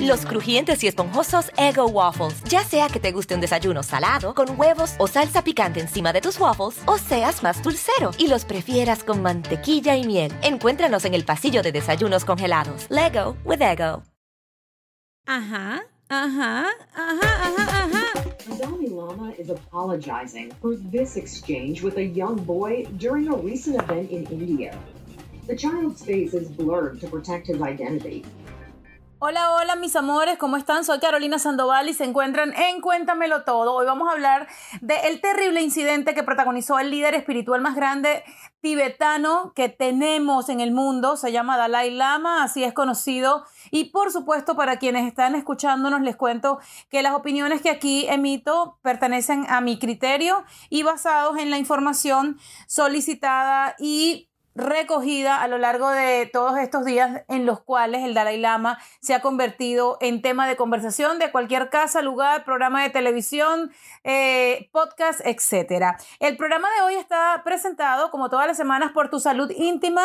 Los crujientes y esponjosos Ego Waffles. Ya sea que te guste un desayuno salado, con huevos o salsa picante encima de tus waffles, o seas más dulcero y los prefieras con mantequilla y miel. Encuéntranos en el pasillo de desayunos congelados. Lego with Ego. Ajá, ajá, ajá, ajá, ajá. The Dalai Lama is apologizing for this exchange with a young boy during a recent event in India. The child's face is blurred to protect his identity. Hola, hola mis amores, ¿cómo están? Soy Carolina Sandoval y se encuentran en Cuéntamelo Todo. Hoy vamos a hablar del terrible incidente que protagonizó el líder espiritual más grande tibetano que tenemos en el mundo. Se llama Dalai Lama, así es conocido. Y por supuesto, para quienes están escuchándonos, les cuento que las opiniones que aquí emito pertenecen a mi criterio y basados en la información solicitada y recogida a lo largo de todos estos días en los cuales el Dalai Lama se ha convertido en tema de conversación de cualquier casa, lugar, programa de televisión, eh, podcast, etc. El programa de hoy está presentado, como todas las semanas, por Tu Salud Íntima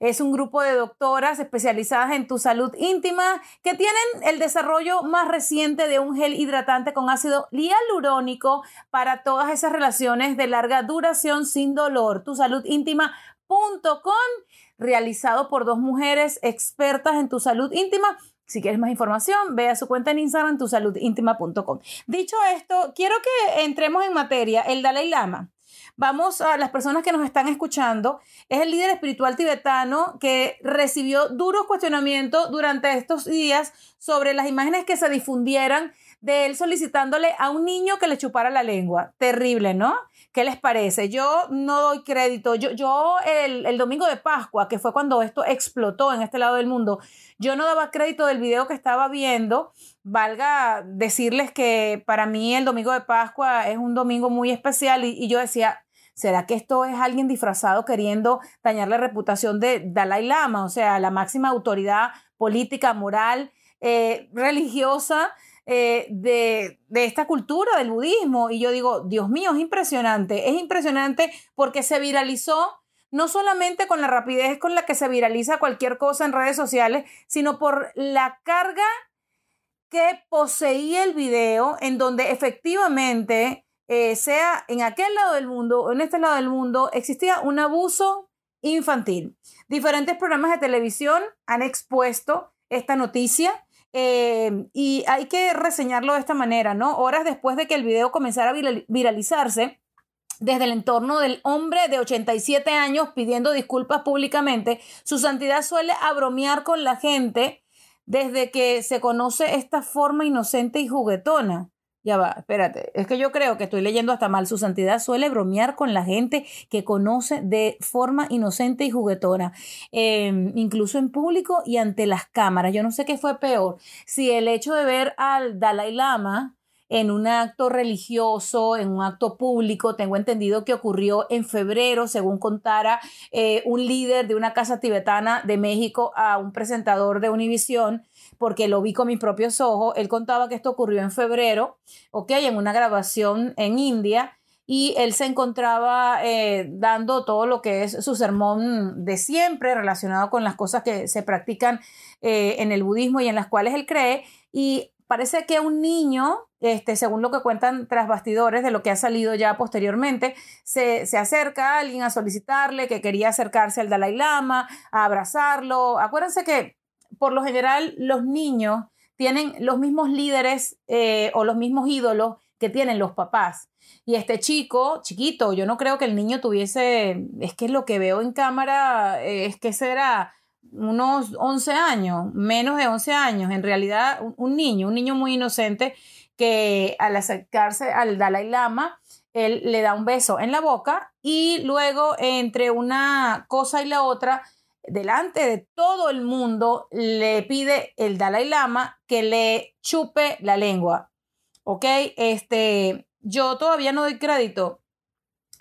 Es un grupo de doctoras especializadas en tu salud íntima que tienen el desarrollo más reciente de un gel hidratante con ácido hialurónico para todas esas relaciones de larga duración sin dolor. Tu salud íntima.com realizado por dos mujeres expertas en tu salud íntima. Si quieres más información, ve a su cuenta en Instagram, tusaludintima.com. Dicho esto, quiero que entremos en materia. El Dalai Lama Vamos a las personas que nos están escuchando. Es el líder espiritual tibetano que recibió duros cuestionamientos durante estos días sobre las imágenes que se difundieran de él solicitándole a un niño que le chupara la lengua. Terrible, ¿no? ¿Qué les parece? Yo no doy crédito. Yo, yo el, el, domingo de Pascua, que fue cuando esto explotó en este lado del mundo, yo no daba crédito del video que estaba viendo. Valga decirles que para mí el domingo de Pascua es un domingo muy especial y, y yo decía, ¿Será que esto es alguien disfrazado queriendo dañar la reputación de Dalai Lama, o sea, la máxima autoridad política, moral, eh, religiosa eh, de, de, esta cultura del budismo? Y yo digo, Dios mío, es impresionante, es impresionante porque se viralizó no solamente con la rapidez con la que se viraliza cualquier cosa en redes sociales, sino por la carga que poseía el video en donde efectivamente eh, sea en aquel lado del mundo o en este lado del mundo, existía un abuso infantil. Diferentes programas de televisión han expuesto esta noticia eh, y hay que reseñarlo de esta manera, ¿no? Horas después de que el video comenzara a viralizarse, desde el entorno del hombre de 87 años pidiendo disculpas públicamente, su santidad suele abromear con la gente desde que se conoce esta forma inocente y juguetona. Ya va, espérate. Es que yo creo que estoy leyendo hasta mal. Su santidad suele bromear con la gente que conoce de forma inocente y juguetona, em, incluso en público y ante las cámaras. Yo no sé qué fue peor. Si el hecho de ver al Dalai Lama en un acto religioso, en un acto público, tengo entendido que ocurrió en febrero, según contara eh, un líder de una casa tibetana de México a un presentador de Univisión porque lo vi con mis propios ojos. Él contaba que esto ocurrió en febrero, ok, en una grabación en India y él se encontraba eh, dando todo lo que es su sermón de siempre relacionado con las cosas que se practican eh, en el budismo y en las cuales él cree. Y parece que un niño, este, según lo que cuentan tras bastidores de lo que ha salido ya posteriormente, se, se acerca a alguien a solicitarle que quería acercarse al Dalai Lama, a abrazarlo. Acuérdense que por lo general los niños tienen los mismos líderes eh, o los mismos ídolos que tienen los papás. Y este chico, chiquito, yo no creo que el niño tuviese, es que lo que veo en cámara eh, es que será unos 11 años, menos de 11 años, en realidad un niño, un niño muy inocente que al acercarse al Dalai Lama, él le da un beso en la boca y luego entre una cosa y la otra delante de todo el mundo, le pide el Dalai Lama que le chupe la lengua. ¿Ok? Este, yo todavía no doy crédito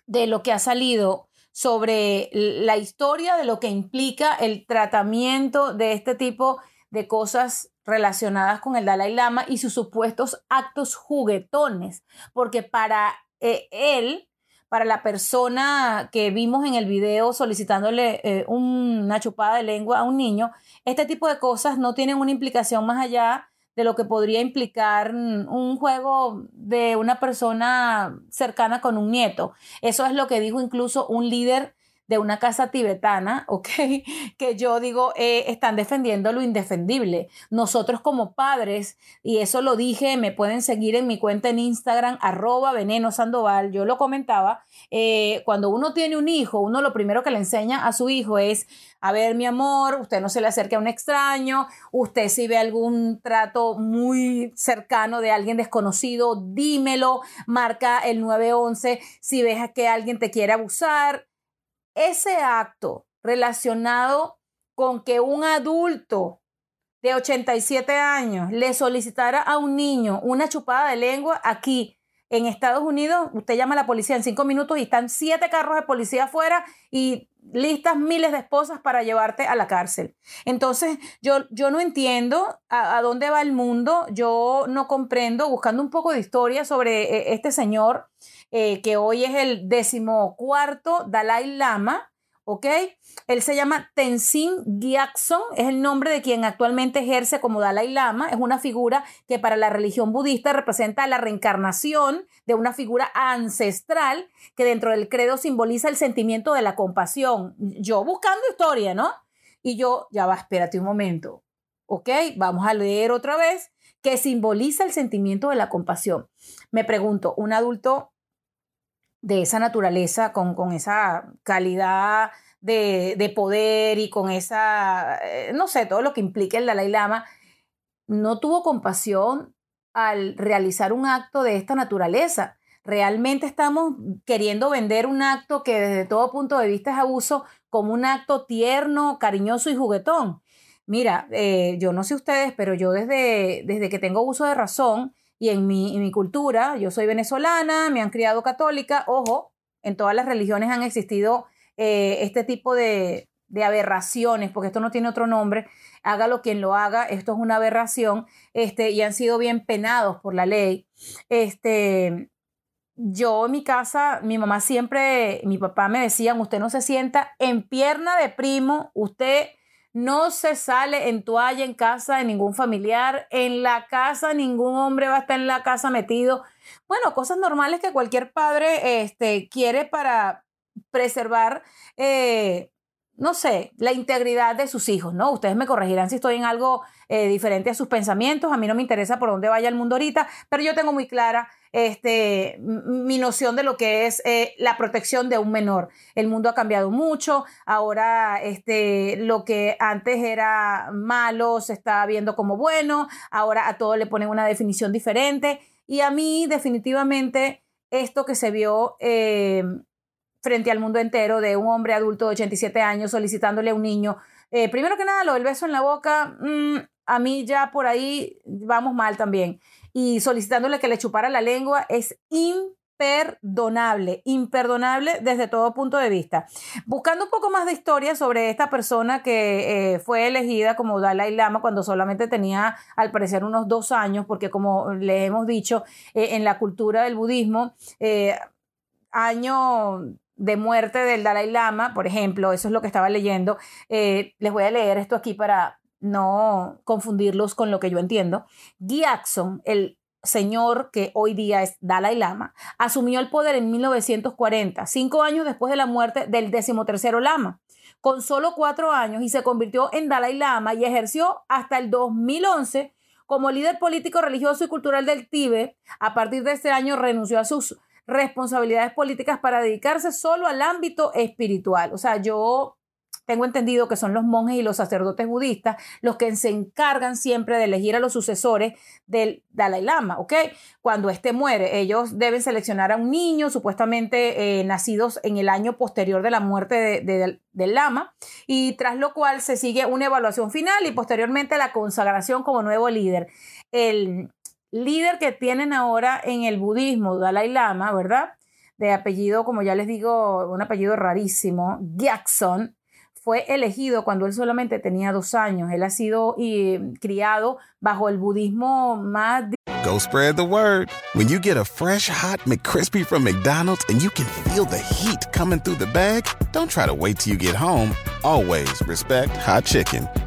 de lo que ha salido sobre la historia de lo que implica el tratamiento de este tipo de cosas relacionadas con el Dalai Lama y sus supuestos actos juguetones, porque para eh, él, para la persona que vimos en el video solicitándole eh, una chupada de lengua a un niño, este tipo de cosas no tienen una implicación más allá de lo que podría implicar un juego de una persona cercana con un nieto. Eso es lo que dijo incluso un líder de una casa tibetana, ¿ok? Que yo digo, eh, están defendiendo lo indefendible. Nosotros como padres, y eso lo dije, me pueden seguir en mi cuenta en Instagram, arroba veneno sandoval, yo lo comentaba, eh, cuando uno tiene un hijo, uno lo primero que le enseña a su hijo es, a ver, mi amor, usted no se le acerque a un extraño, usted si ve algún trato muy cercano de alguien desconocido, dímelo, marca el 911 si ves que alguien te quiere abusar ese acto relacionado con que un adulto de 87 años le solicitara a un niño una chupada de lengua aquí en Estados Unidos, usted llama a la policía en cinco minutos y están siete carros de policía afuera y listas miles de esposas para llevarte a la cárcel. Entonces, yo, yo no entiendo a, dónde va el mundo, yo no comprendo, buscando un poco de historia sobre eh, este señor eh, que hoy es el decimocuarto Dalai Lama, ¿ok? Él se llama Tenzin Gyatso, es el nombre de quien actualmente ejerce como Dalai Lama, es una figura que para la religión budista representa la reencarnación de una figura ancestral que dentro del credo simboliza el sentimiento de la compasión. Yo buscando historia, ¿no? Y yo, ya va, espérate un momento, ¿ok? Vamos a leer otra vez, que simboliza el sentimiento de la compasión. Me pregunto, un adulto de esa naturaleza, con, con esa calidad de, de, poder y con esa, eh, no sé, todo lo que implica el Dalai Lama, no tuvo compasión al realizar un acto de esta naturaleza. Realmente estamos queriendo vender un acto que desde todo punto de vista es abuso como un acto tierno, cariñoso y juguetón. Mira, eh, yo no sé ustedes, pero yo desde, desde que tengo uso de razón, y en mi, mi cultura, yo soy venezolana, me han criado católica, ojo, en todas las religiones han existido eh, este tipo de, de aberraciones, porque esto no tiene otro nombre, hágalo quien lo haga, esto es una aberración, este, y han sido bien penados por la ley. Este, yo en mi casa, mi mamá siempre, mi papá me decían, usted no se sienta en pierna de primo, usted no se sale en toalla en casa de ningún familiar. En la casa ningún hombre va a estar en la casa metido. Bueno, cosas normales que cualquier padre este, quiere para preservar, eh, no sé, la integridad de sus hijos, ¿no? Ustedes me corregirán si estoy en algo eh, diferente a sus pensamientos. A mí no me interesa por dónde vaya el mundo ahorita, pero yo tengo muy clara este, mi noción de lo que es eh, la protección de un menor. El mundo ha cambiado mucho, ahora este, lo que antes era malo se está viendo como bueno, ahora a todo le ponen una definición diferente y a mí definitivamente esto que se vio eh, frente al mundo entero de un hombre adulto de 87 años solicitándole a un niño, eh, primero que nada, lo del beso en la boca, mm, a mí ya por ahí vamos mal también y solicitándole que le chupara la lengua es imperdonable, imperdonable desde todo punto de vista. Buscando un poco más de historia sobre esta persona que eh, fue elegida como Dalai Lama cuando solamente tenía al parecer unos dos años, porque como le hemos dicho, eh, en la cultura del budismo, año de muerte del Dalai Lama, por ejemplo, eso es lo que estaba leyendo. les voy a leer esto aquí para, no confundirlos con lo que yo entiendo, Gyatso, el señor que hoy día es Dalai Lama, asumió el poder en 1940, cinco años después de la muerte del decimotercero Lama, con solo cuatro años y se convirtió en Dalai Lama y ejerció hasta el 2011 como líder político, religioso y cultural del Tíbet. A partir de este año renunció a sus responsabilidades políticas para dedicarse solo al ámbito espiritual. O sea, yo tengo entendido que son los monjes y los sacerdotes budistas los que se encargan siempre de elegir a los sucesores del Dalai Lama, ¿ok? Cuando éste muere, ellos deben seleccionar a un niño supuestamente eh, nacidos en el año posterior de la muerte del Lama y tras lo cual se sigue una evaluación final y posteriormente la consagración como nuevo líder. El líder que tienen ahora en el budismo, Dalai Lama, ¿verdad? De apellido, como ya les digo, un apellido rarísimo, Gyakson, fue elegido cuando él solamente tenía dos años. Él ha sido y, criado bajo el budismo más. Go spread the word. When you get a fresh hot McCrispy from McDonald's and you can feel the heat coming through the bag, don't try to wait till you get home. Always respect hot chicken.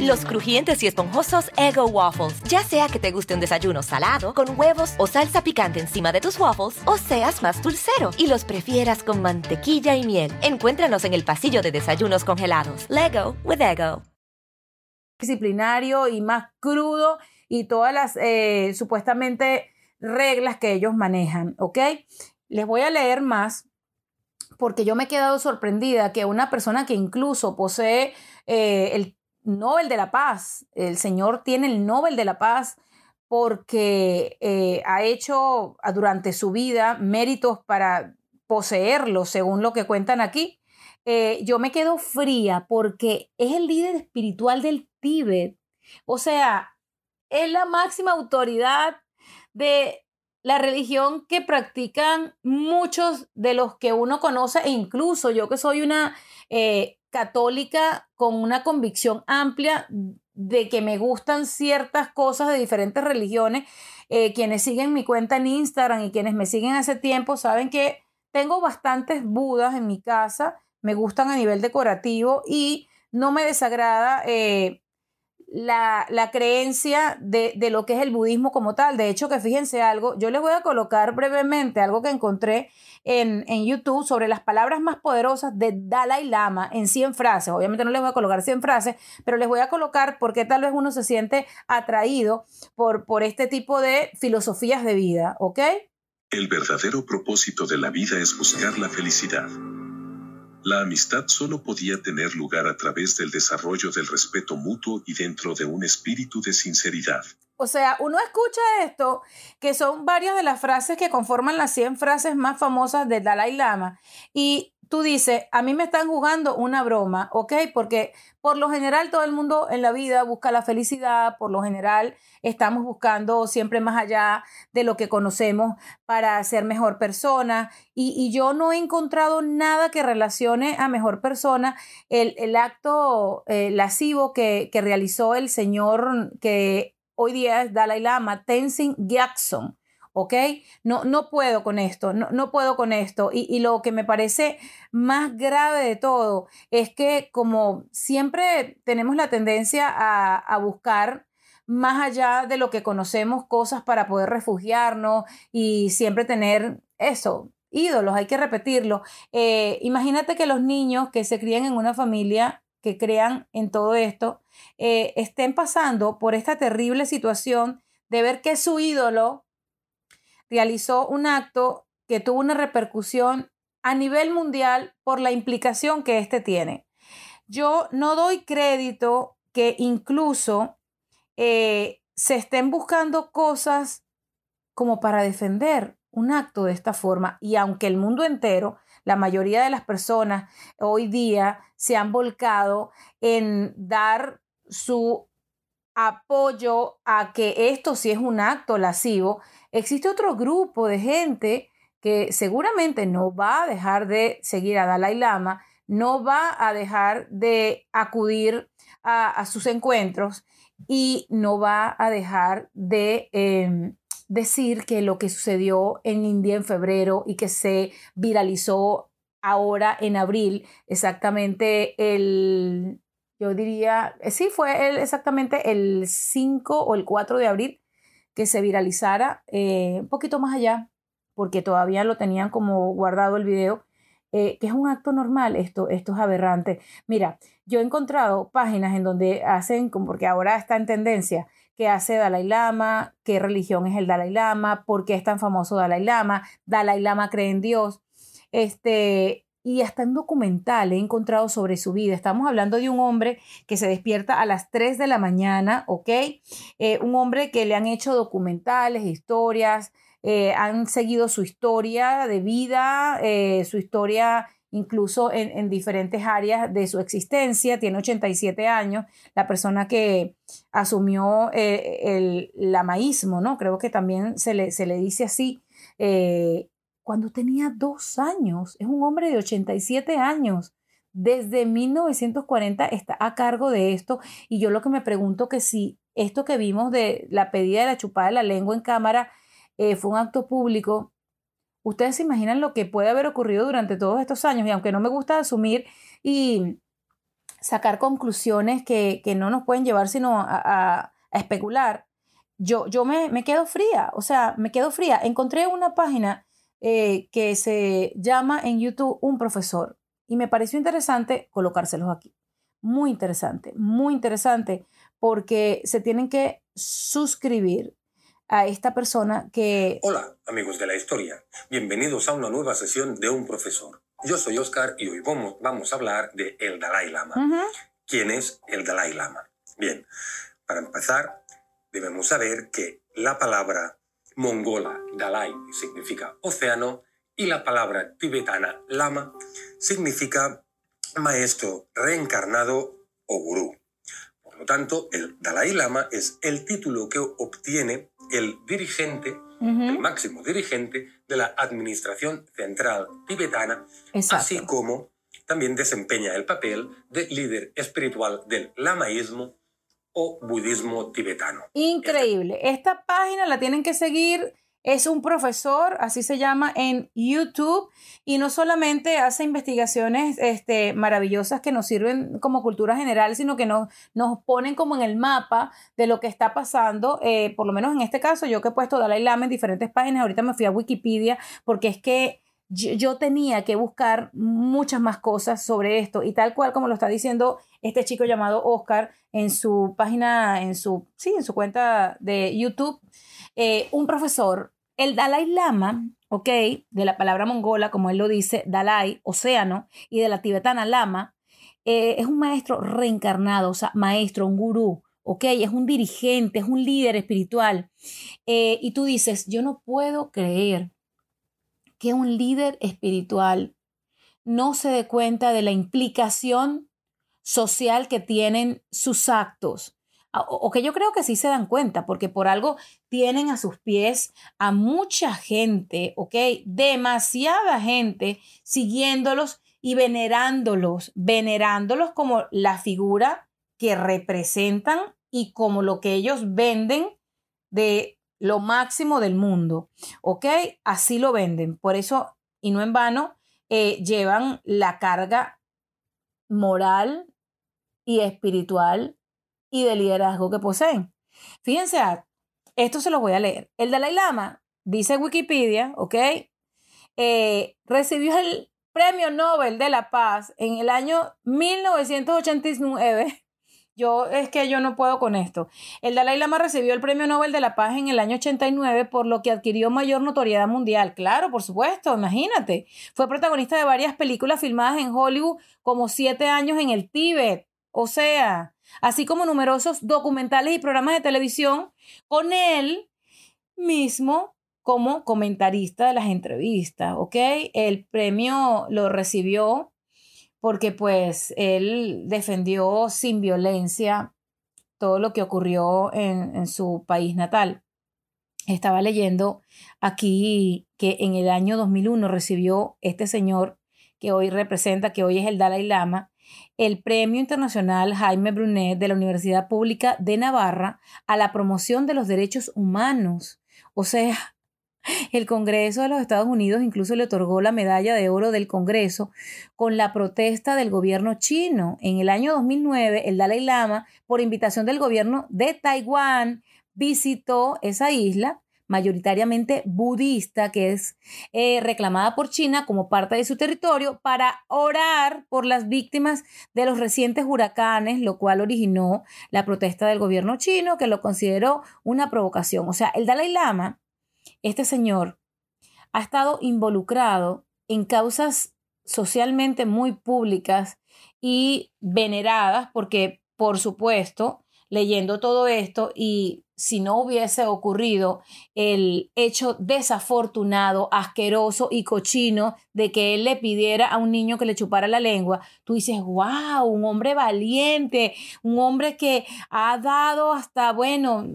Los crujientes y esponjosos Ego Waffles. Ya sea que te guste un desayuno salado, con huevos o salsa picante encima de tus waffles, o seas más dulcero y los prefieras con mantequilla y miel. Encuéntranos en el pasillo de desayunos congelados. Lego with Ego. Disciplinario y más crudo y todas las eh, supuestamente reglas que ellos manejan, ¿ok? Les voy a leer más porque yo me he quedado sorprendida que una persona que incluso posee eh, el Nobel de la Paz. El Señor tiene el Nobel de la Paz porque eh, ha hecho ah, durante su vida méritos para poseerlo, según lo que cuentan aquí. Eh, yo me quedo fría porque es el líder espiritual del Tíbet. O sea, es la máxima autoridad de la religión que practican muchos de los que uno conoce e incluso yo que soy una eh, católica con una convicción amplia de que me gustan ciertas cosas de diferentes religiones. Eh, quienes siguen mi cuenta en Instagram y quienes me siguen hace tiempo saben que tengo bastantes budas en mi casa, me gustan a nivel decorativo y no me desagrada eh, la, creencia de, de, lo que es el budismo como tal. De hecho, que fíjense algo, yo les voy a colocar brevemente algo que encontré en, en, YouTube sobre las palabras más poderosas de Dalai Lama en 100 frases. Obviamente no les voy a colocar 100 frases, pero les voy a colocar porque tal vez uno se siente atraído por, por este tipo de filosofías de vida, ¿ok? El verdadero propósito de la vida es buscar la felicidad. La amistad solo podía tener lugar a través del desarrollo del respeto mutuo y dentro de un espíritu de sinceridad. O sea, uno escucha esto, que son varias de las frases que conforman las 100 frases más famosas del Dalai Lama, y tú dices, a mí me están jugando una broma, ¿ok? Porque por lo general todo el mundo en la vida busca la felicidad, por lo general estamos buscando siempre más allá de lo que conocemos para ser mejor persona y, yo no he encontrado nada que relacione a mejor persona el, acto eh, lascivo que, que realizó el señor que hoy día es Dalai Lama, Tenzin Gyatso ¿ok? No, no puedo con esto, no, no puedo con esto. Y, lo que me parece más grave de todo es que como siempre tenemos la tendencia a, buscar más allá de lo que conocemos cosas para poder refugiarnos y siempre tener eso, ídolos, hay que repetirlo. Eh, imagínate que los niños que se crían en una familia que crean en todo esto, eh, estén pasando por esta terrible situación de ver que su ídolo realizó un acto que tuvo una repercusión a nivel mundial por la implicación que éste tiene. Yo no doy crédito que incluso eh, se estén buscando cosas como para defender un acto de esta forma y aunque el mundo entero, la mayoría de las personas hoy día se han volcado en dar su apoyo a que esto sí es un acto lascivo, existe otro grupo de gente que seguramente no va a dejar de seguir a Dalai Lama, no va a dejar de acudir a, sus encuentros y no va a dejar de em, decir que lo que sucedió en India en febrero y que se viralizó ahora en abril, exactamente el, yo diría, sí, fue exactamente el 5 o el 4 de abril, que se viralizara eh, un poquito más allá porque todavía lo tenían como guardado el video, eh, que es un acto normal, esto, esto es aberrante. Mira, yo he encontrado páginas en donde hacen, porque ahora está en tendencia, qué hace Dalai Lama, qué religión es el Dalai Lama, por qué es tan famoso Dalai Lama, Dalai Lama cree en Dios. Este, y hasta en documental he encontrado sobre su vida. Estamos hablando de un hombre que se despierta a las 3 de la mañana, ¿ok? Eh, un hombre que le han hecho documentales, historias, eh, han seguido su historia de vida, eh, su historia incluso en, diferentes áreas de su existencia. Tiene 87 años, la persona que asumió el lamaísmo, ¿no? Creo que también se le, se le dice así cuando tenía dos años. Es un hombre de 87 años. Desde 1940 está a cargo de esto y yo lo que me pregunto que si esto que vimos de la pedida de la chupada de la lengua en cámara eh, fue un acto público, ustedes se imaginan lo que puede haber ocurrido durante todos estos años y aunque no me gusta asumir y sacar conclusiones que, no nos pueden llevar sino a, especular, yo, yo me, me, quedo fría, o sea, me quedo fría. Encontré una página eh, que se llama en YouTube Un profesor. Y me pareció interesante colocárselos aquí. Muy interesante, muy interesante, porque se tienen que suscribir a esta persona que... Hola, amigos de la historia. Bienvenidos a una nueva sesión de Un profesor. Yo soy Oscar y hoy vamos, vamos a hablar de el Dalai Lama. ¿Quién es el Dalai Lama? Bien, para empezar, debemos saber que la palabra mongola Dalai significa océano y la palabra tibetana lama significa maestro reencarnado o gurú. Tanto, el Dalai Lama es el título que obtiene el dirigente, el máximo dirigente de la Administración Central Tibetana, así como también desempeña el papel de líder espiritual del lamaísmo o budismo tibetano. Increíble. Esta página la tienen que seguir. Es un profesor, así se llama, en YouTube y no solamente hace investigaciones este, maravillosas que nos sirven como cultura general, sino que nos, nos ponen como en el mapa de lo que está pasando. Eh, por lo menos en este caso, yo que he puesto Dalai Lama en diferentes páginas, ahorita me fui a Wikipedia porque es que yo, tenía que buscar muchas más cosas sobre esto y tal cual como lo está diciendo este chico llamado Oscar en su página, en su, sí, en su cuenta de YouTube, eh, un profesor, el Dalai Lama, ok, de la palabra mongola, como él lo dice, Dalai, océano, y de la tibetana Lama, eh, es un maestro reencarnado, o sea, maestro, un gurú, ok, es un dirigente, es un líder espiritual. Eh, y tú dices, yo no puedo creer que un líder espiritual no se dé cuenta de la implicación social que tienen sus actos. O, que yo creo que sí se dan cuenta, porque por algo tienen a sus pies a mucha gente, ¿ok? Demasiada gente siguiéndolos y venerándolos, venerándolos como la figura que representan y como lo que ellos venden de lo máximo del mundo, ¿ok? Así lo venden. Por eso, y no en vano, eh, llevan la carga moral y espiritual y de liderazgo que poseen. Fíjense, esto se lo voy a leer. El Dalai Lama, dice Wikipedia, ¿ok? Eh, recibió el Premio Nobel de la Paz en el año 1989 yo es que yo no puedo con esto. El Dalai Lama recibió el Premio Nobel de la Paz en el año 89 por lo que adquirió mayor notoriedad mundial. Claro, por supuesto, imagínate. Fue protagonista de varias películas filmadas en Hollywood como Siete años en el Tíbet. O sea, así como numerosos documentales y programas de televisión con él mismo como comentarista de las entrevistas, ¿ok? El premio lo recibió porque pues él defendió sin violencia todo lo que ocurrió en, su país natal. Estaba leyendo aquí que en el año 2001 recibió este señor que hoy representa, que hoy es el Dalai Lama, el Premio Internacional Jaime Brunet de la Universidad Pública de Navarra a la promoción de los derechos humanos. O sea, el Congreso de los Estados Unidos incluso le otorgó la medalla de oro del Congreso con la protesta del gobierno chino. En el año 2009, el Dalai Lama, por invitación del gobierno de Taiwán, visitó esa isla mayoritariamente budista, que es eh, reclamada por China como parte de su territorio, para orar por las víctimas de los recientes huracanes, lo cual originó la protesta del gobierno chino, que lo consideró una provocación. O sea, el Dalai Lama, este señor, ha estado involucrado en causas socialmente muy públicas y veneradas, porque, por supuesto, leyendo todo esto y si no hubiese ocurrido el hecho desafortunado, asqueroso y cochino de que él le pidiera a un niño que le chupara la lengua, tú dices, wow, un hombre valiente, un hombre que ha dado hasta, bueno,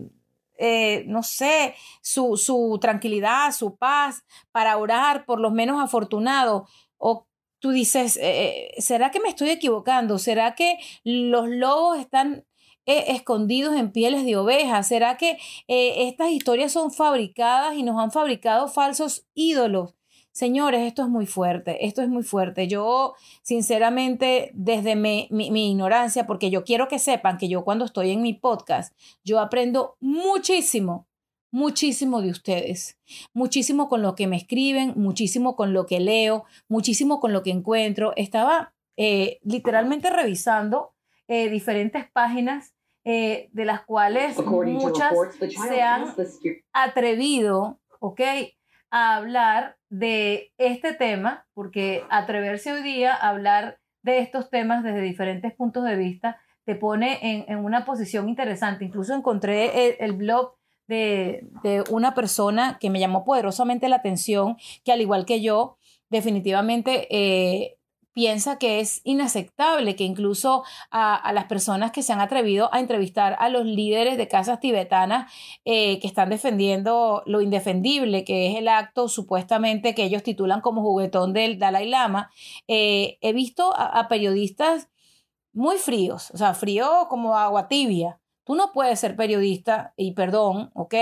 eh, no sé, su, tranquilidad, su paz para orar por los menos afortunados. O tú dices, eh, eh, ¿será que me estoy equivocando? ¿Será que los lobos están eh, escondidos en pieles de ovejas? ¿Será que eh, estas historias son fabricadas y nos han fabricado falsos ídolos? Señores, esto es muy fuerte, esto es muy fuerte. Yo, sinceramente, desde mi, mi, ignorancia, porque yo quiero que sepan que yo cuando estoy en mi podcast, yo aprendo muchísimo, muchísimo de ustedes, muchísimo con lo que me escriben, muchísimo con lo que leo, muchísimo con lo que encuentro. Estaba eh, literalmente revisando diferentes páginas eh, de las cuales muchas se han atrevido, ¿ok? A hablar de este tema, porque atreverse hoy día a hablar de estos temas desde diferentes puntos de vista te pone en, en una posición interesante. Incluso encontré el, el blog de, de, una persona que me llamó poderosamente la atención, que al igual que yo, definitivamente eh, piensa que es inaceptable que incluso a, a, las personas que se han atrevido a entrevistar a los líderes de casas tibetanas eh, que están defendiendo lo indefendible, que es el acto supuestamente que ellos titulan como juguetón del Dalai Lama, eh, he visto a, a periodistas muy fríos, o sea, frío como agua tibia. Tú no puedes ser periodista, y perdón, ¿ok?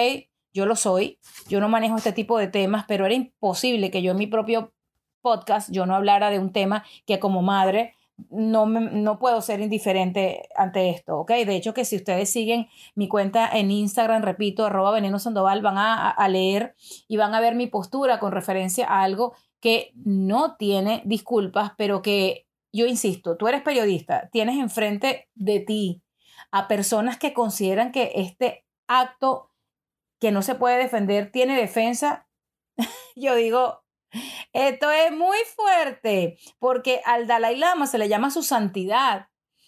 Yo lo soy, yo no manejo este tipo de temas, pero era imposible que yo en mi propio podcast yo no hablara de un tema que como madre no, me, no puedo ser indiferente ante esto, ¿ok? De hecho, que si ustedes siguen mi cuenta en Instagram, repito, arroba veneno sandoval, van a, a leer y van a ver mi postura con referencia a algo que no tiene disculpas, pero que yo insisto, tú eres periodista, tienes enfrente de ti a personas que consideran que este acto que no se puede defender tiene defensa, yo digo, esto es muy fuerte, porque al Dalai Lama se le llama su santidad.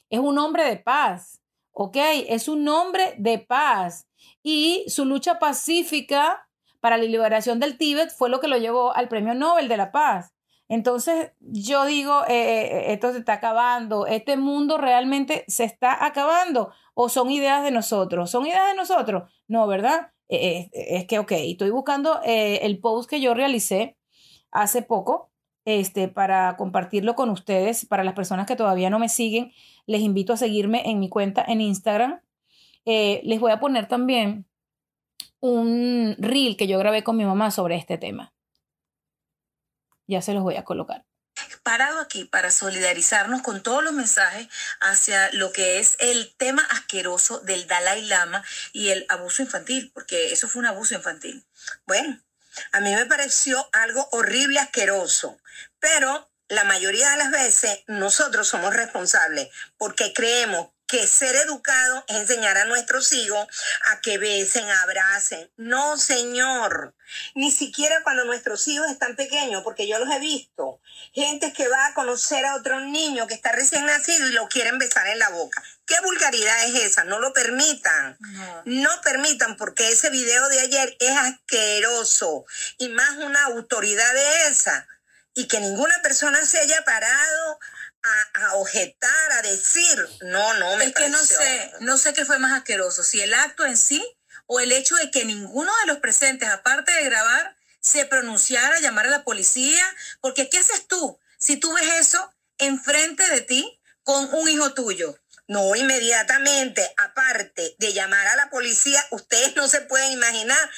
Es un hombre de paz, ¿ok? Es un hombre de paz. Y su lucha pacífica para la liberación del Tíbet fue lo que lo llevó al Premio Nobel de la Paz. Entonces, yo digo, eh, eh esto se está acabando, este mundo realmente se está acabando, o son ideas de nosotros, son ideas de nosotros, no, ¿verdad? Eh, eh, es que, ok, estoy buscando el post que yo realicé hace poco, este, para compartirlo con ustedes, para las personas que todavía no me siguen, les invito a seguirme en mi cuenta en Instagram. les voy a poner también un reel que yo grabé con mi mamá sobre este tema. Ya se los voy a colocar. Parado aquí para solidarizarnos con todos los mensajes hacia lo que es el tema asqueroso del Dalai Lama y el abuso infantil, porque eso fue un abuso infantil. Bueno, a mí me pareció algo horrible, asqueroso, pero la mayoría de las veces nosotros somos responsables porque creemos que ser educado es enseñar a nuestros hijos a que besen, abracen. No, señor. Ni siquiera cuando nuestros hijos están pequeños, porque yo los he visto. Gente que va a conocer a otro niño que está recién nacido y lo quieren besar en la boca. ¿Qué vulgaridad es esa? No lo permitan. No, no permitan porque ese video de ayer es asqueroso. Y más una autoridad de esa. Y que ninguna persona se haya parado a, a, objetar, a decir, no, no, me Es que no sé, no sé qué fue más asqueroso, si el acto en sí o el hecho de que ninguno de los presentes, aparte de grabar, se pronunciara, llamar a la policía, porque ¿qué haces tú si tú ves eso enfrente de ti con un hijo tuyo? No, inmediatamente, aparte de llamar a la policía, ustedes no se pueden imaginar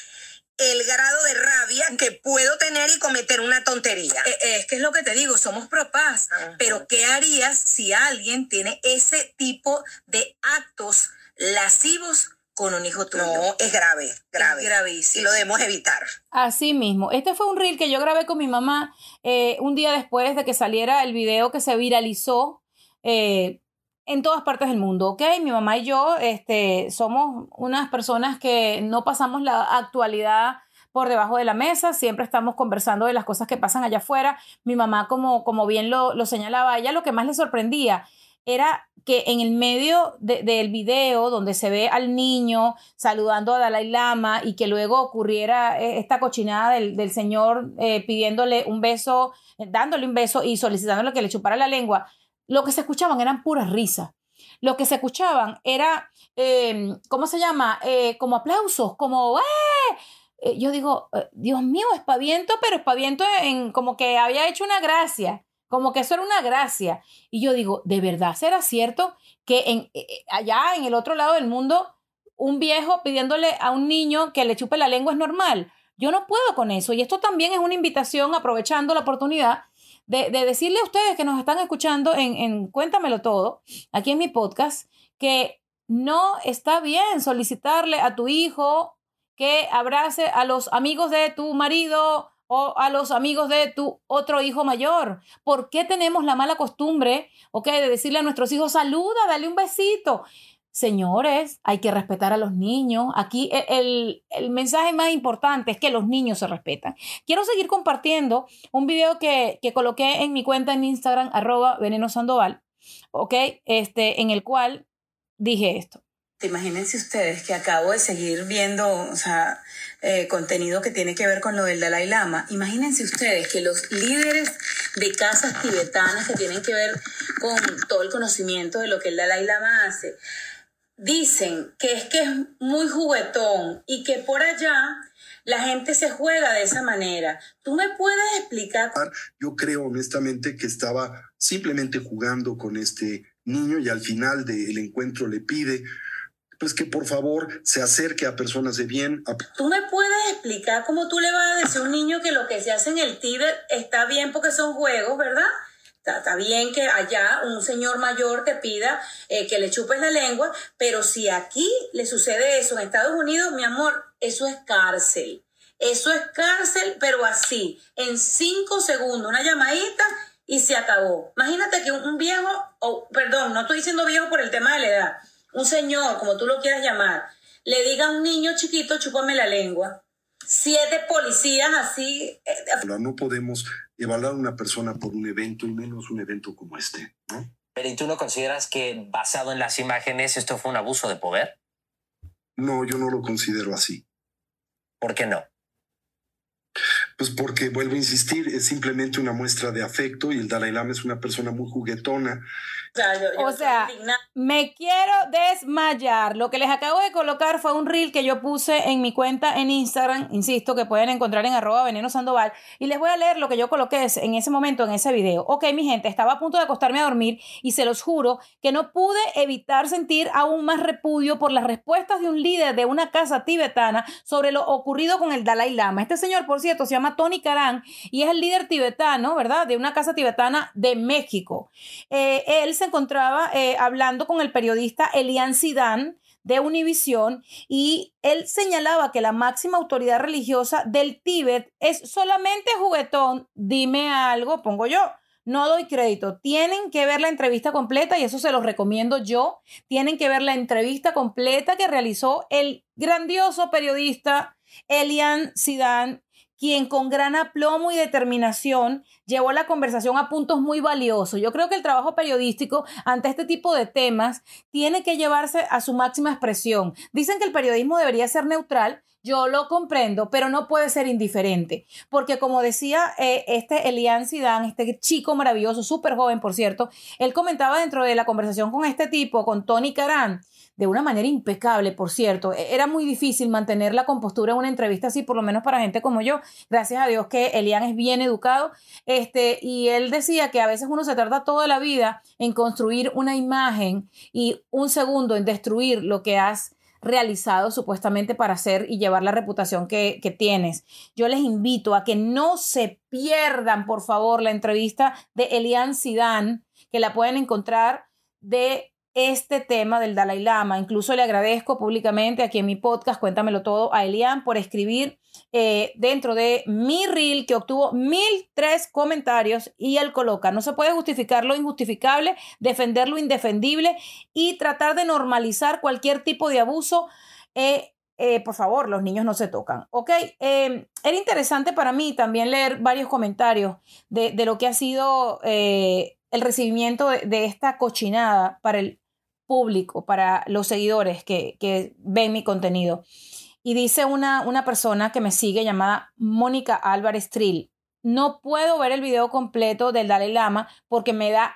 el grado de rabia que puedo tener y cometer una tontería. Eh, es que es lo que te digo, somos pro paz, -huh. pero ¿qué harías si alguien tiene ese tipo de actos lascivos con un hijo tuyo. No, es grave, grave. Es gravísimo. Y lo debemos evitar. Así mismo. Este fue un reel que yo grabé con mi mamá eh, un día después de que saliera el video que se viralizó eh, en todas partes del mundo, ¿ok? Mi mamá y yo este, somos unas personas que no pasamos la actualidad por debajo de la mesa, siempre estamos conversando de las cosas que pasan allá afuera. Mi mamá, como, como bien lo, lo señalaba, ella lo que más le sorprendía era que en el medio del video donde se ve al niño saludando a Dalai Lama y que luego ocurriera eh, esta cochinada del, señor eh, pidiéndole un beso, dándole un beso y solicitándole que le chupara la lengua, lo que se escuchaban eran puras risas. Lo que se escuchaban era, em, ¿cómo se llama? como aplausos, como, ¡eh! Yo digo, Dios mío, espaviento, pero espaviento en como que había hecho una gracia como que eso era una gracia. Y yo digo, ¿de verdad será cierto que eh, eh, allá en el otro lado del mundo un viejo pidiéndole a un niño que le chupe la lengua es normal? Yo no puedo con eso. Y esto también es una invitación, aprovechando la oportunidad, de, decirle a ustedes que nos están escuchando en, en Cuéntamelo Todo, aquí en mi podcast, que no está bien solicitarle a tu hijo que abrace a los amigos de tu marido o a los amigos de tu otro hijo mayor. ¿Por qué tenemos la mala costumbre, ok, de decirle a nuestros hijos, saluda, dale un besito? Señores, hay que respetar a los niños. Aquí e, el, el, mensaje más importante es que los niños se respetan. Quiero seguir compartiendo un video que, que coloqué en mi cuenta en Instagram, arroba veneno sandoval, ok, este, en el cual dije esto. Imagínense ustedes que acabo de seguir viendo, o sea, eh, contenido que tiene que ver con lo del Dalai Lama. Imagínense ustedes que los líderes de casas tibetanas que tienen que ver con todo el conocimiento de lo que el Dalai Lama hace, dicen que es que es muy juguetón y que por allá la gente se juega de esa manera. ¿Tú me puedes explicar? Yo creo honestamente que estaba simplemente jugando con este niño y al final del encuentro le pide pues que por favor se acerque a personas de bien. ¿Tú me puedes explicar cómo tú le vas a decir a un niño que lo que se hace en el Tíbet está bien porque son juegos, ¿verdad? Está, bien que allá un señor mayor te pida eh, que le chupes la lengua, pero si aquí le sucede eso en Estados Unidos, mi amor, eso es cárcel. Eso es cárcel, pero así, en cinco segundos, una llamadita y se acabó. Imagínate que un viejo, o perdón, no estoy diciendo viejo por el tema de la edad, un señor, como tú lo quieras llamar, le diga a un niño chiquito, chúpame la lengua. Siete policías así. Eh, no podemos evaluar a una persona por un evento y menos un evento como este, ¿no? Pero ¿y tú no consideras que basado en las imágenes esto fue un abuso de poder? No, yo no lo considero así. ¿Por qué no? Pues porque, vuelvo a insistir, es simplemente una muestra de afecto y el Dalai Lama es una persona muy juguetona o sea, me quiero desmayar. Lo que les acabo de colocar fue un reel que yo puse en mi cuenta en Instagram, insisto, que pueden encontrar en arroba veneno sandoval. Y les voy a leer lo que yo coloqué en ese momento, en ese video. Ok, mi gente, estaba a punto de acostarme a dormir y se los juro que no pude evitar sentir aún más repudio por las respuestas de un líder de una casa tibetana sobre lo ocurrido con el Dalai Lama. Este señor, por cierto, se llama Tony Karan y es el líder tibetano, ¿verdad? De una casa tibetana de México. Eh, él se encontraba eh, hablando con el periodista Elian Sidán de Univisión y él señalaba que la máxima autoridad religiosa del Tíbet es solamente juguetón. Dime algo, pongo yo. No doy crédito. Tienen que ver la entrevista completa y eso se los recomiendo yo. Tienen que ver la entrevista completa que realizó el grandioso periodista Elian Sidán quien con gran aplomo y determinación llevó la conversación a puntos muy valiosos. Yo creo que el trabajo periodístico ante este tipo de temas tiene que llevarse a su máxima expresión. Dicen que el periodismo debería ser neutral. Yo lo comprendo, pero no puede ser indiferente, porque como decía eh, este Elian Zidane, este chico maravilloso, súper joven, por cierto, él comentaba dentro de la conversación con este tipo, con Tony Karan, de una manera impecable, por cierto. E-, era muy difícil mantener la compostura en una entrevista así, por lo menos para gente como yo. Gracias a Dios que Elian es bien educado. Este, y él decía que a veces uno se tarda toda la vida en construir una imagen y un segundo en destruir lo que has realizado supuestamente para hacer y llevar la reputación que, que, tienes. Yo les invito a que no se pierdan, por favor, la entrevista de Elian Sidán, que la pueden encontrar de este tema del Dalai Lama. Incluso le agradezco públicamente aquí en mi podcast, cuéntamelo todo, a Elian por escribir eh, dentro de mi reel que obtuvo mil tres comentarios y él coloca, no se puede justificar lo injustificable, defender lo indefendible y tratar de normalizar cualquier tipo de abuso. Eh, eh, por favor, los niños no se tocan. Ok, era interesante para mí también leer varios comentarios de, lo que ha sido el recibimiento de, esta cochinada para el para los seguidores que, que ven mi contenido. Y dice una, una persona que me sigue llamada Mónica Álvarez Trill, no puedo ver el video completo del Dalai Lama porque me da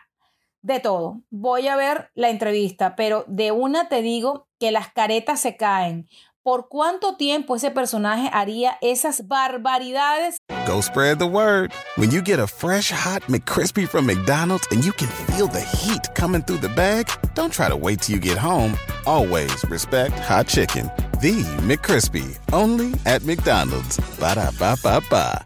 de todo. Voy a ver la entrevista, pero de una te digo que las caretas se caen. ¿Por cuánto tiempo ese personaje haría esas barbaridades? Go spread the word. When you get a fresh hot McCrispy from McDonald's and you can feel the heat coming through the bag, don't try to wait till you get home. Always respect hot chicken. The McCrispy, only at McDonald's. Ba da ba ba ba.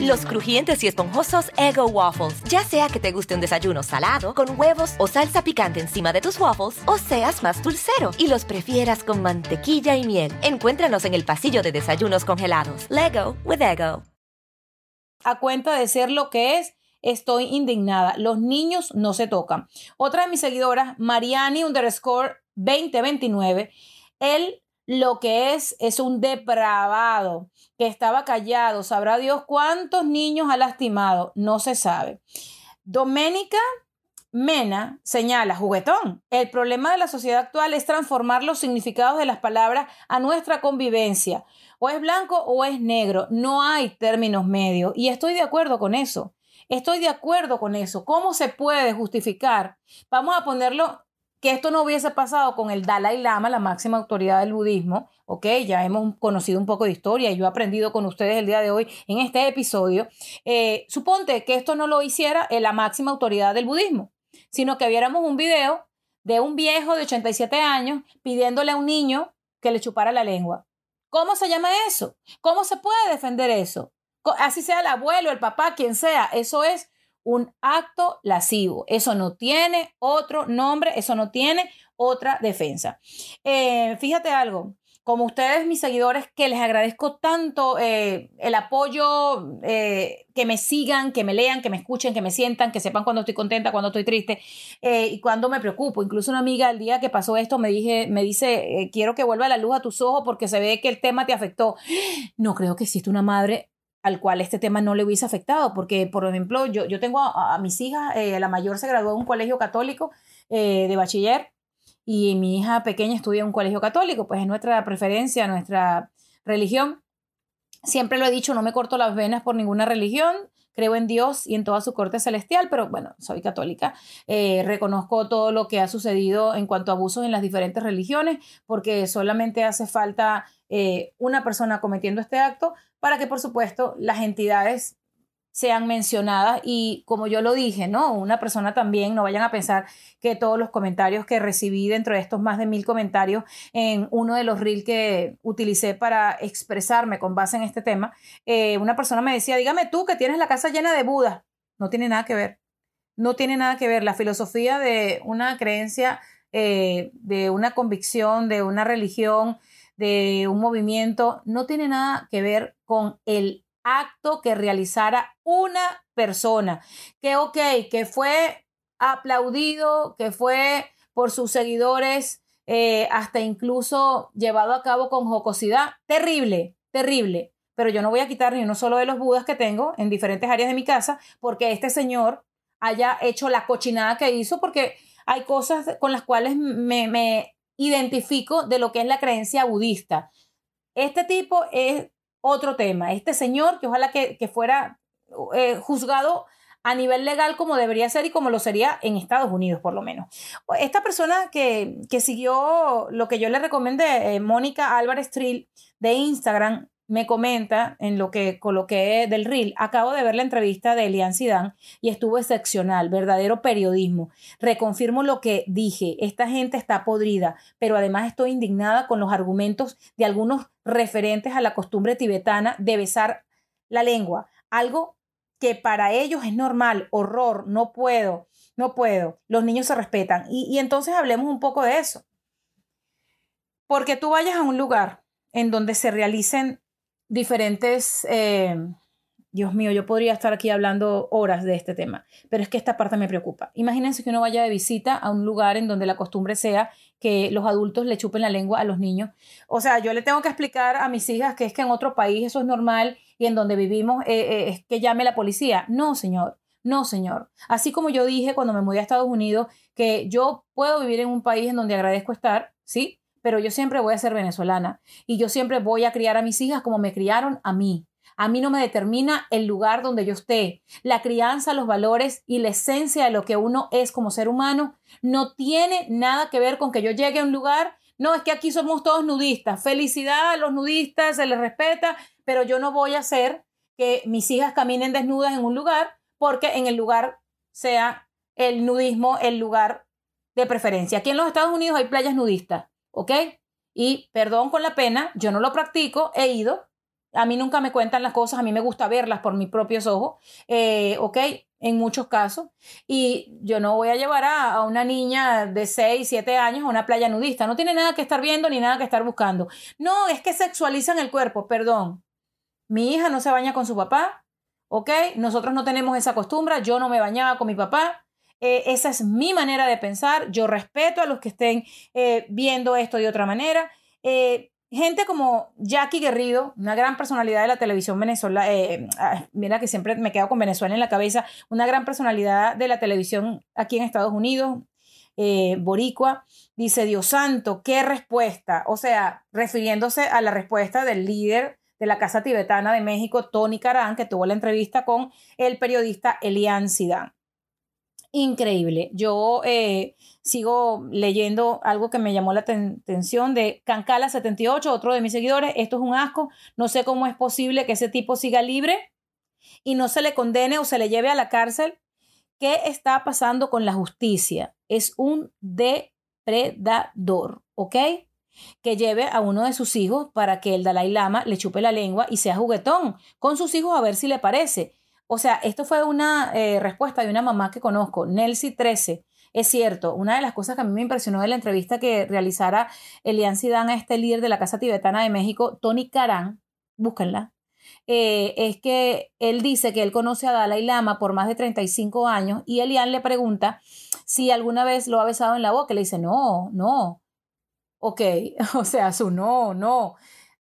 Los crujientes y esponjosos Ego Waffles. Ya sea que te guste un desayuno salado, con huevos o salsa picante encima de tus waffles, o seas más dulcero y los prefieras con mantequilla y miel. Encuéntranos en el pasillo de desayunos congelados. Lego with Ego. A cuenta de ser lo que es, estoy indignada. Los niños no se tocan. Otra de mis seguidoras, Mariani underscore 2029, él lo que es es un depravado que estaba callado. Sabrá Dios cuántos niños ha lastimado. No se sabe. Doménica Mena señala, juguetón, el problema de la sociedad actual es transformar los significados de las palabras a nuestra convivencia. O es blanco o es negro. No hay términos medios. Y estoy de acuerdo con eso. Estoy de acuerdo con eso. ¿Cómo se puede justificar? Vamos a ponerlo que esto no hubiese pasado con el Dalai Lama, la máxima autoridad del budismo, ok, ya hemos conocido un poco de historia y yo he aprendido con ustedes el día de hoy en este episodio, eh, suponte que esto no lo hiciera la máxima autoridad del budismo, sino que viéramos un video de un viejo de 87 años pidiéndole a un niño que le chupara la lengua. ¿Cómo se llama eso? ¿Cómo se puede defender eso? Así sea el abuelo, el papá, quien sea, eso es un acto lascivo. Eso no tiene otro nombre, eso no tiene otra defensa. Eh, fíjate algo, como ustedes, mis seguidores, que les agradezco tanto eh, el apoyo, eh, que me sigan, que me lean, que me escuchen, que me sientan, que sepan cuando estoy contenta, cuando estoy triste y cuando me preocupo. Incluso una amiga el día que pasó esto me, dije, me dice, quiero que vuelva la luz a tus ojos porque se ve que el tema te afectó. No creo que exista una madre al cual este tema no le hubiese afectado, porque, por ejemplo, yo, yo tengo a, mis hijas, eh, la mayor se graduó en un colegio católico eh, de bachiller y mi hija pequeña estudia en un colegio católico, pues es nuestra preferencia, nuestra religión. Siempre lo he dicho, no me corto las venas por ninguna religión, creo en Dios y en toda su corte celestial, pero bueno, soy católica, eh, reconozco todo lo que ha sucedido en cuanto a abusos en las diferentes religiones, porque solamente hace falta una persona cometiendo este acto para que, por supuesto, las entidades sean mencionadas y como yo lo dije, ¿no? Una persona también, no vayan a pensar que todos los comentarios que recibí dentro de estos más de mil comentarios en uno de los reels que utilicé para expresarme con base en este tema, eh, una persona me decía, dígame tú que tienes la casa llena de Budas. No tiene nada que ver. No tiene nada que ver. La filosofía de una creencia, eh, de una convicción, de una religión, de un movimiento no tiene nada que ver con el acto que realizara una persona. Que, ok, que fue aplaudido, que fue por sus seguidores, eh, hasta incluso llevado a cabo con jocosidad. Terrible, terrible. Pero yo no voy a quitar ni uno solo de los budas que tengo en diferentes áreas de mi casa porque este señor haya hecho la cochinada que hizo, porque hay cosas con las cuales me, me identifico de lo que es la creencia budista. Este tipo es otro tema. Este señor, que ojalá que, fuera eh, juzgado a nivel legal como debería ser y como lo sería en Estados Unidos, por lo menos. Esta persona que, siguió lo que yo le recomendé, eh, Mónica Álvarez Trill de Instagram, me comenta en lo que coloqué del reel, acabo de ver la entrevista de Elian Sidán y estuvo excepcional, verdadero periodismo. Reconfirmo lo que dije, esta gente está podrida, pero además estoy indignada con los argumentos de algunos referentes a la costumbre tibetana de besar la lengua, algo que para ellos es normal, horror, no puedo, no puedo, los niños se respetan. Y, y entonces hablemos un poco de eso. Porque tú vayas a un lugar en donde se realicen diferentes, eh, Dios mío, yo podría estar aquí hablando horas de este tema, pero es que esta parte me preocupa. Imagínense que uno vaya de visita a un lugar en donde la costumbre sea que los adultos le chupen la lengua a los niños. O sea, yo le tengo que explicar a mis hijas que es que en otro país eso es normal y en donde vivimos eh, eh, es que llame la policía. No, señor. No, señor. Así como yo dije cuando me mudé a Estados Unidos que yo puedo vivir en un país en donde agradezco estar, ¿sí? Pero yo siempre voy a ser venezolana y yo siempre voy a criar a mis hijas como me criaron a mí. A mí no me determina el lugar donde yo esté. La crianza, los valores y la esencia de lo que uno es como ser humano no tiene nada que ver con que yo llegue a un lugar. No, es que aquí somos todos nudistas. Felicidad a los nudistas, se les respeta, pero yo no voy a hacer que mis hijas caminen desnudas en un lugar porque en el lugar sea el nudismo el lugar de preferencia. Aquí en los Estados Unidos hay playas nudistas. ¿Ok? Y perdón con la pena, yo no lo practico, he ido, a mí nunca me cuentan las cosas, a mí me gusta verlas por mis propios ojos, eh, ¿ok? En muchos casos. Y yo no voy a llevar a, a, una niña de 6, 7 años a una playa nudista. No tiene nada que estar viendo ni nada que estar buscando. No, es que sexualizan el cuerpo, perdón. Mi hija no se baña con su papá, ¿ok? Nosotros no tenemos esa costumbre, yo no me bañaba con mi papá, eh, esa es mi manera de pensar. Yo respeto a los que estén eh, viendo esto de otra manera. Eh, gente como Jackie Guerrido, una gran personalidad de la televisión venezolana, mira que siempre me quedo con Venezuela en la cabeza, una gran personalidad de la televisión aquí en Estados Unidos, Boricua, dice, Dios santo, qué respuesta. O sea, refiriéndose a la respuesta del líder de la Casa Tibetana de México, Tony Carán, que tuvo la entrevista con el periodista Elian Sidán increíble. Yo eh, sigo leyendo algo que me llamó la atención de Cancala78, otro de mis seguidores. Esto es un asco. No sé cómo es posible que ese tipo siga libre y no se le condene o se le lleve a la cárcel. ¿Qué está pasando con la justicia? Es un depredador, ¿ok? Que lleve a uno de sus hijos para que el Dalai Lama le chupe la lengua y sea juguetón con sus hijos a ver si le parece. O sea, esto fue una eh, respuesta de una mamá que conozco, Nelsie 13. Es cierto, una de las cosas que a mí me impresionó de la entrevista que realizara Elian Sidán a este líder de la Casa Tibetana de México, Tony Karan, búsquenla, eh, es que él dice que él conoce a Dalai Lama por más de 35 años y Elian le pregunta si alguna vez lo ha besado en la boca. Le dice, no, no. Ok, o sea, su no, no.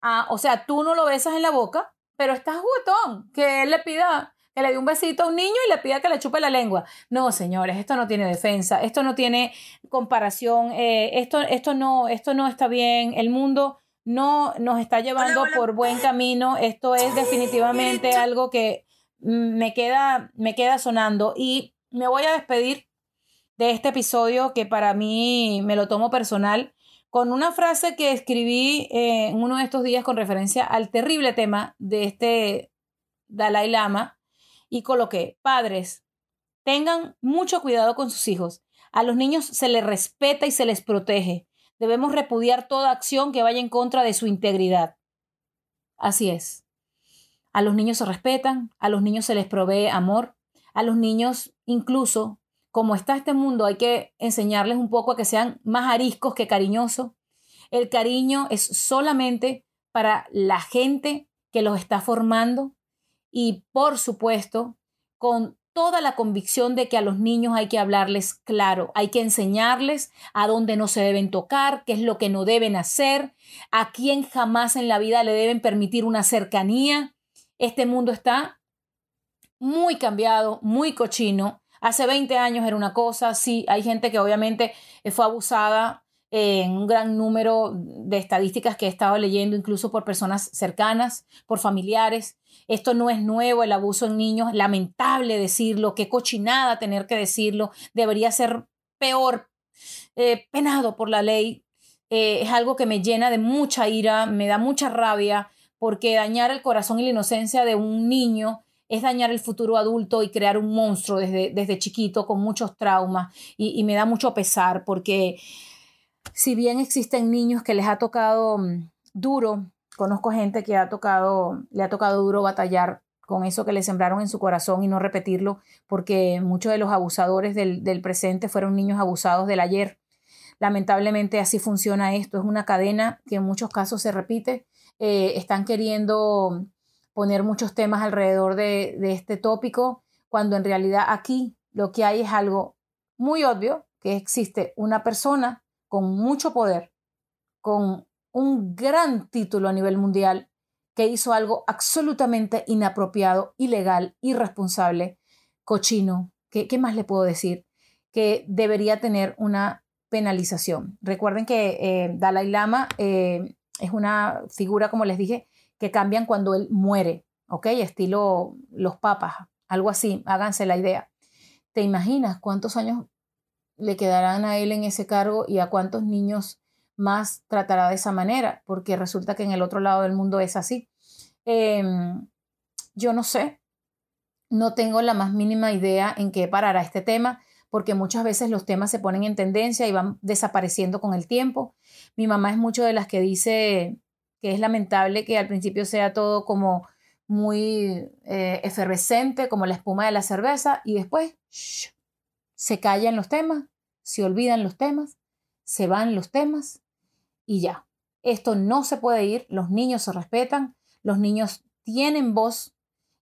Ah, o sea, tú no lo besas en la boca, pero estás juguetón, que él le pida que le dé un besito a un niño y le pida que le chupe la lengua. No, señores, esto no tiene defensa, esto no tiene comparación, eh, esto, esto, no, esto no está bien, el mundo no nos está llevando por buen camino, esto es definitivamente algo que me queda, me queda sonando. Y me voy a despedir de este episodio que para mí me lo tomo personal con una frase que escribí eh, en uno de estos días con referencia al terrible tema de este Dalai Lama y coloqué, padres, tengan mucho cuidado con sus hijos. A los niños se les respeta y se les protege. Debemos repudiar toda acción que vaya en contra de su integridad. Así es. A los niños se respetan, a los niños se les provee amor, a los niños incluso, como está este mundo, hay que enseñarles un poco a que sean más ariscos que cariñosos. El cariño es solamente para la gente que los está formando, y por supuesto con toda la convicción de que a los niños hay que hablarles claro, hay que enseñarles a dónde no se deben tocar, qué es lo que no deben hacer, a quién jamás en la vida le deben permitir una cercanía. Este mundo está muy cambiado, muy cochino. Hace 20 años era una cosa, sí, hay gente que obviamente fue abusada en un gran número de estadísticas que he estado leyendo, incluso por personas cercanas, por familiares. Esto no es nuevo, el abuso en niños, lamentable decirlo, qué cochinada tener que decirlo, debería ser peor, eh, penado por la ley. Eh, es algo que me llena de mucha ira, me da mucha rabia, porque dañar el corazón y la inocencia de un niño es dañar el futuro adulto y crear un monstruo desde, desde chiquito con muchos traumas y, y me da mucho pesar porque si bien existen niños que les ha tocado mm, duro, conozco gente que ha tocado, le ha tocado duro batallar con eso que le sembraron en su corazón y no repetirlo, porque muchos de los abusadores del, presente fueron niños abusados del ayer. Lamentablemente así funciona esto, es una cadena que en muchos casos se repite. Eh, están queriendo poner muchos temas alrededor de, de este tópico, cuando en realidad aquí lo que hay es algo muy obvio, que existe una persona con mucho poder, con un gran título a nivel mundial, que hizo algo absolutamente inapropiado, ilegal, irresponsable, cochino. ¿Qué, más le puedo decir? Que debería tener una penalización. Recuerden que eh, Dalai Lama eh, es una figura, como les dije, que cambian cuando él muere, ¿ok? Estilo los papas, algo así, háganse la idea. ¿Te imaginas cuántos años le quedarán a él en ese cargo y a cuántos niños más tratará de esa manera? Porque resulta que en el otro lado del mundo es así. Eh, yo no sé, no tengo la más mínima idea en qué parará este tema porque muchas veces los temas se ponen en tendencia y van desapareciendo con el tiempo. Mi mamá es mucho de las que dice que es lamentable que al principio sea todo como muy eh, efervescente, como la espuma de la cerveza, y después shh, se callan los temas, se olvidan los temas, se van los temas y ya. Esto no se puede ir, los niños se respetan, los niños tienen voz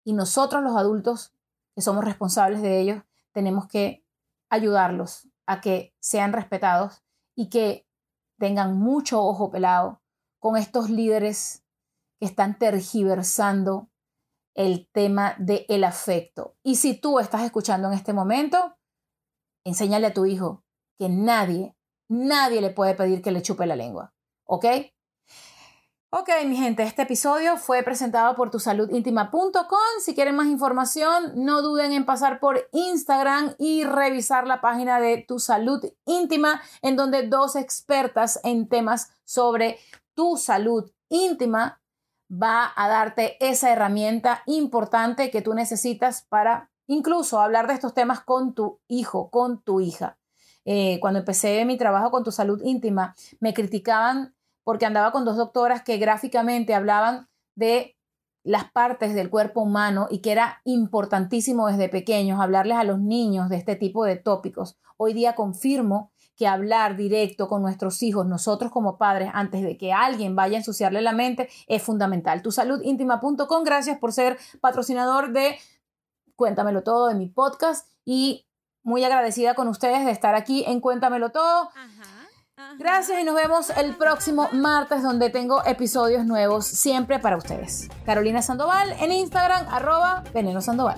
y nosotros los adultos, que somos responsables de ellos, tenemos que ayudarlos a que sean respetados y que tengan mucho ojo pelado con estos líderes que están tergiversando el tema del el afecto. Y si tú estás escuchando en este momento, enséñale a tu hijo que nadie, nadie le puede pedir que le chupe la lengua. ¿Ok? Ok, mi gente, este episodio fue presentado por tusaludintima.com. Si quieren más información, no duden en pasar por Instagram y revisar la página de Tu Salud Íntima, en donde dos expertas en temas sobre tu salud íntima va a darte esa herramienta importante que tú necesitas para incluso hablar de estos temas con tu hijo, con tu hija. Eh, cuando empecé mi trabajo con tu salud íntima, me criticaban porque andaba con dos doctoras que gráficamente hablaban de las partes del cuerpo humano y que era importantísimo desde pequeños hablarles a los niños de este tipo de tópicos. Hoy día confirmo que hablar directo con nuestros hijos, nosotros como padres, antes de que alguien vaya a ensuciarle la mente, es fundamental. Tusaludintima.com, gracias por ser patrocinador de Cuéntamelo Todo, de mi podcast y muy agradecida con ustedes de estar aquí en Cuéntamelo Todo. Ajá. Gracias y nos vemos el próximo martes donde tengo episodios nuevos siempre para ustedes. Carolina Sandoval en Instagram, arroba Veneno Sandoval.